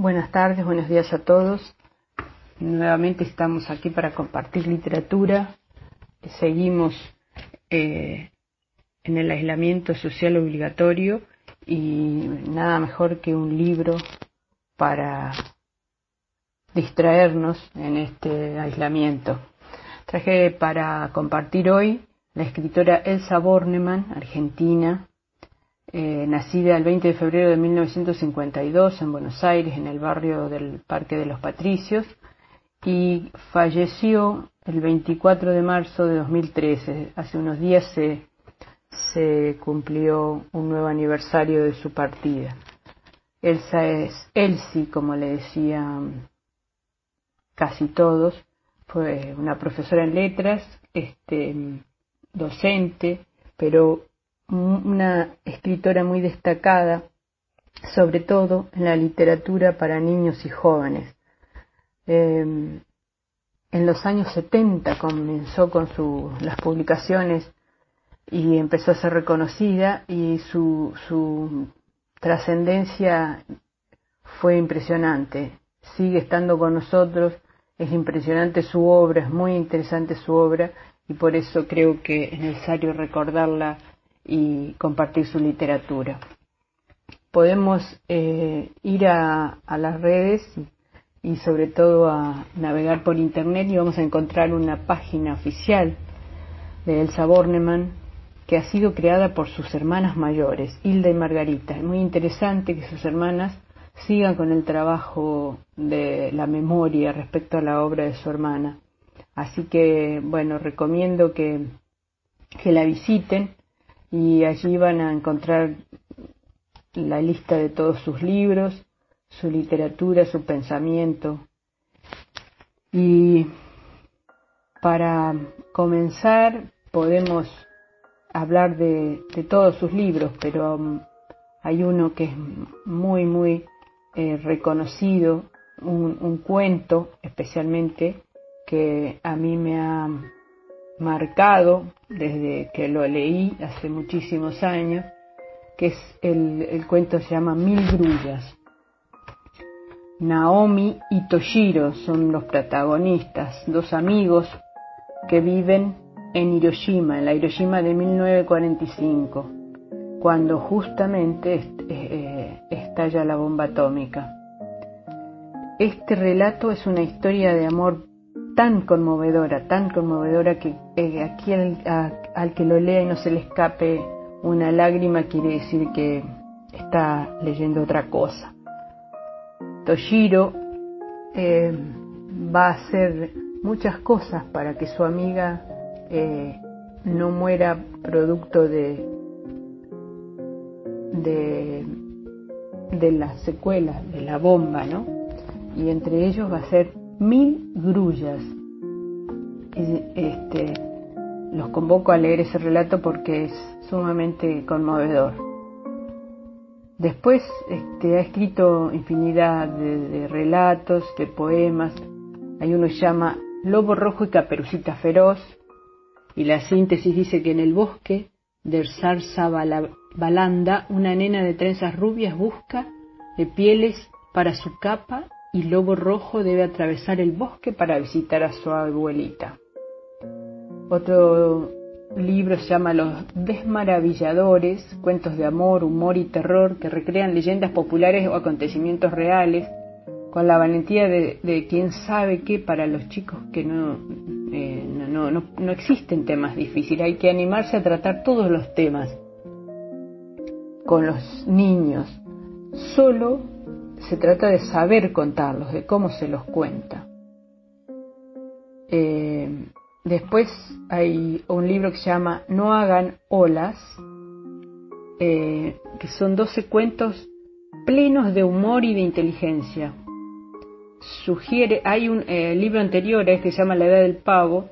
Buenas tardes, buenos días a todos. Nuevamente estamos aquí para compartir literatura. Seguimos eh, en el aislamiento social obligatorio y nada mejor que un libro para distraernos en este aislamiento. Traje para compartir hoy la escritora Elsa Bornemann, argentina, eh, nacida el 20 de febrero de 1952 en Buenos Aires, en el barrio del Parque de los Patricios, y falleció el 24 de marzo de 2013. Hace unos días se, se cumplió un nuevo aniversario de su partida. Elsa es Elsie, como le decían casi todos, fue una profesora en letras, este, docente, pero una escritora muy destacada, sobre todo en la literatura para niños y jóvenes. Em, en los años 70 comenzó con su, las publicaciones y empezó a ser reconocida y su, su trascendencia fue impresionante. Sigue estando con nosotros, es impresionante su obra, es muy interesante su obra y por eso creo que es necesario recordarla y compartir su literatura. Podemos eh, ir a, las redes y sobre todo a navegar por internet y vamos a encontrar una página oficial de Elsa Bornemann que ha sido creada por sus hermanas mayores, Hilda y Margarita. Es muy interesante que sus hermanas sigan con el trabajo de la memoria respecto a la obra de su hermana. Así que, bueno, recomiendo que, que la visiten y allí van a encontrar la lista de todos sus libros, su literatura, su pensamiento. Y para comenzar podemos hablar de, todos sus libros, pero um, hay uno que es muy, muy eh, reconocido, un cuento especialmente, que a mí me ha marcado desde que lo leí hace muchísimos años, que es el, cuento se llama Mil Grullas. Naomi y Toshiro son los protagonistas, dos amigos que viven en Hiroshima, en la Hiroshima de 1945, cuando justamente eh, estalla la bomba atómica. Este relato es una historia de amor tan conmovedora, tan conmovedora que eh, aquí al, que lo lea y no se le escape una lágrima quiere decir que está leyendo otra cosa. Toshiro eh, va a hacer muchas cosas para que su amiga eh, no muera producto de, de, de las secuelas de la bomba, ¿no? Y entre ellos va a ser mil grullas. Este, los convoco a leer ese relato porque es sumamente conmovedor. Después este, ha escrito infinidad de, relatos, de poemas. Hay uno que llama Lobo Rojo y Caperucita Feroz. Y la síntesis dice que en el bosque de Zarza Balanda, una nena de trenzas rubias busca de pieles para su capa y Lobo Rojo debe atravesar el bosque para visitar a su abuelita. Otro libro se llama Los Desmaravilladores, cuentos de amor, humor y terror que recrean leyendas populares o acontecimientos reales, con la valentía de, quien sabe que para los chicos que no, eh, no, no, no existen temas difíciles, hay que animarse a tratar todos los temas con los niños. Solo se trata de saber contarlos, de cómo se los cuenta. Eh, después hay un libro que se llama No hagan olas, eh, que son 12 cuentos plenos de humor y de inteligencia. Sugiere, hay un eh, libro anterior a este que se llama La Edad del Pavo,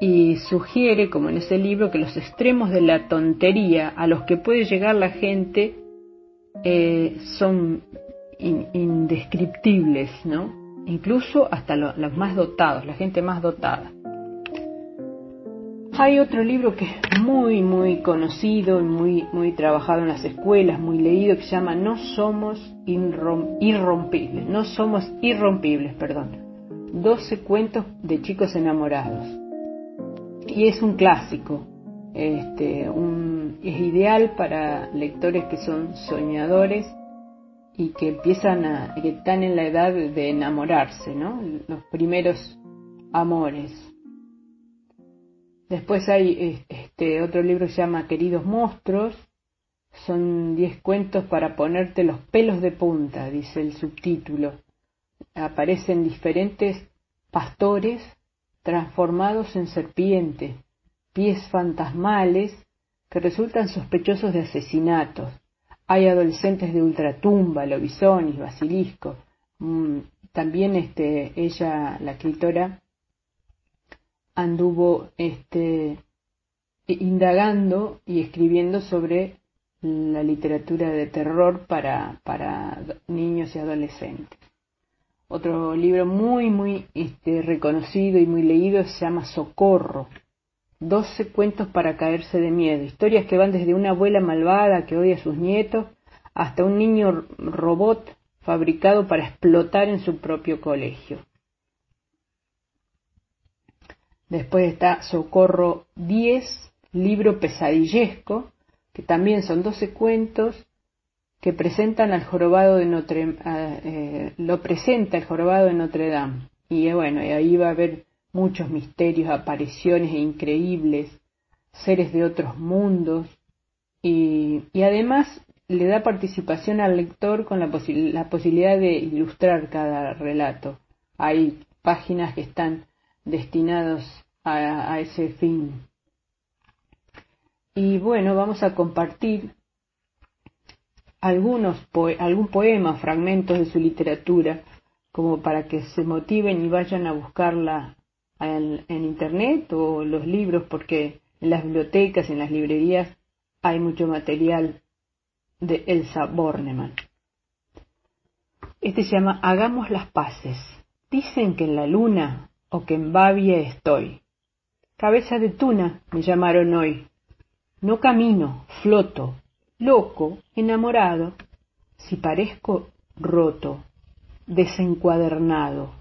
y sugiere, como en ese libro, que los extremos de la tontería a los que puede llegar la gente eh, son indescriptibles, ¿no? Incluso hasta los más dotados, la gente más dotada. Hay otro libro que es muy, muy conocido y muy, muy trabajado en las escuelas, muy leído, que se llama No somos irrompibles, no somos irrompibles, perdón. 12 cuentos de chicos enamorados. Y es un clásico, este, es ideal para lectores que son soñadores y que empiezan a, que están en la edad de enamorarse, ¿no? Los primeros amores. Después hay este otro libro que se llama Queridos Monstruos. Son 10 cuentos para ponerte los pelos de punta, dice el subtítulo. Aparecen diferentes pastores transformados en serpientes, pies fantasmales que resultan sospechosos de asesinatos. Hay adolescentes de ultratumba, lobisonis, basilisco. Mm, también este, ella, la escritora, anduvo este, indagando y escribiendo sobre la literatura de terror para, para niños y adolescentes. Otro libro muy, muy este, reconocido y muy leído se llama Socorro. Doce cuentos para caerse de miedo. Historias que van desde una abuela malvada que odia a sus nietos hasta un niño robot fabricado para explotar en su propio colegio. Después está Socorro 10, libro pesadillesco, que también son 12 cuentos que presentan al jorobado de Notre eh, lo presenta el jorobado de Notre Dame. Y eh, bueno, ahí va a haber muchos misterios, apariciones increíbles, seres de otros mundos, y, y además le da participación al lector con la, la posibilidad de ilustrar cada relato. Hay páginas que están destinados a, ese fin. Y bueno, vamos a compartir algunos algún poema, fragmentos de su literatura, como para que se motiven y vayan a buscarla en, internet o los libros, porque en las bibliotecas, en las librerías, hay mucho material de Elsa Bornemann. Este se llama Hagamos las paces. Dicen que en la luna o que en Babia estoy. Cabeza de tuna me llamaron hoy. No camino, floto, loco, enamorado, si parezco roto, desencuadernado.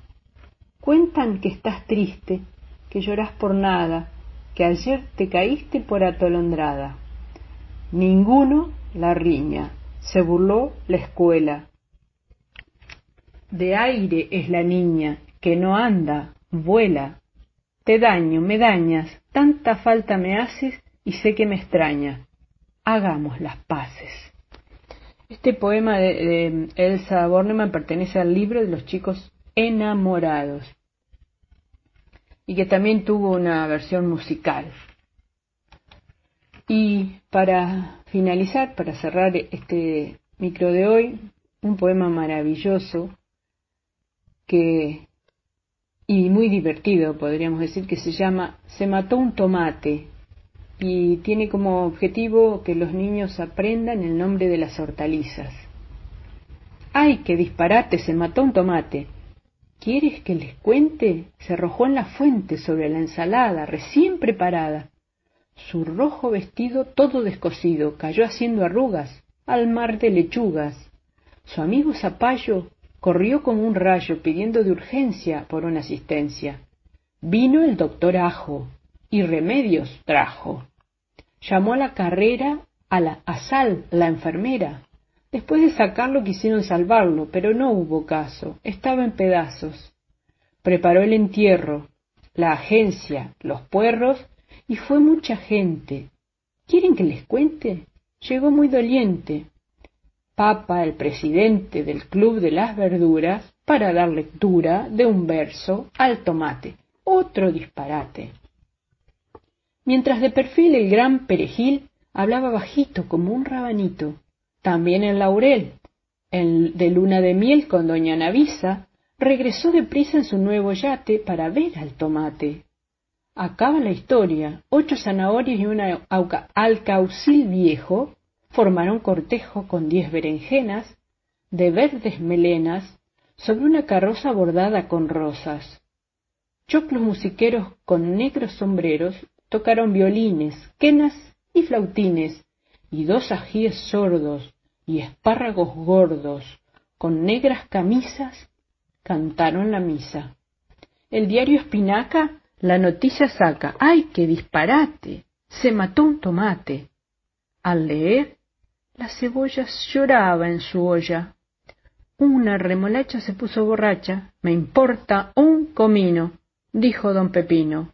Cuentan que estás triste, que lloras por nada, que ayer te caíste por atolondrada. Ninguno la riña, se burló la escuela. De aire es la niña, que no anda, vuela. Te daño, me dañas, tanta falta me haces y sé que me extraña. Hagamos las paces. Este poema de, Elsa Bornemann pertenece al libro de los chicos enamorados y que también tuvo una versión musical. Y para finalizar, para cerrar este micro de hoy, un poema maravilloso que y muy divertido, podríamos decir, que se llama Se mató un tomate y tiene como objetivo que los niños aprendan el nombre de las hortalizas. ¡Ay, qué disparate! Se mató un tomate. ¿Quieres que les cuente? Se arrojó en la fuente sobre la ensalada, recién preparada. Su rojo vestido todo descosido cayó haciendo arrugas al mar de lechugas. Su amigo Zapallo corrió como un rayo pidiendo de urgencia por una asistencia. Vino el doctor Ajo y remedios trajo. Llamó a la carrera a la a Sal, la enfermera. Después de sacarlo quisieron salvarlo, pero no hubo caso, estaba en pedazos. Preparó el entierro, la agencia, los puerros, y fue mucha gente. ¿Quieren que les cuente? Llegó muy doliente, Papa, el presidente del Club de las Verduras, para dar lectura de un verso al tomate. Otro disparate. Mientras de perfil el gran perejil hablaba bajito como un rabanito. También el laurel, el de luna de miel con doña Navisa, regresó deprisa en su nuevo yate para ver al tomate. Acaba la historia. Ocho zanahorias y un alcaucil viejo formaron cortejo con diez berenjenas de verdes melenas sobre una carroza bordada con rosas. Choclos musiqueros con negros sombreros tocaron violines, quenas y flautines, y dos ajíes sordos y espárragos gordos, con negras camisas, cantaron la misa. El diario Espinaca la noticia saca. ¡Ay, qué disparate! Se mató un tomate. Al leer, la cebolla lloraba en su olla. Una remolacha se puso borracha. Me importa un comino, dijo don Pepino.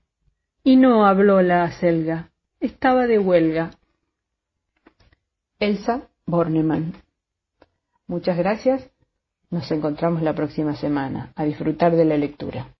Y no habló la acelga. Estaba de huelga. Elsa Bornemann. Muchas gracias. Nos encontramos la próxima semana. A disfrutar de la lectura.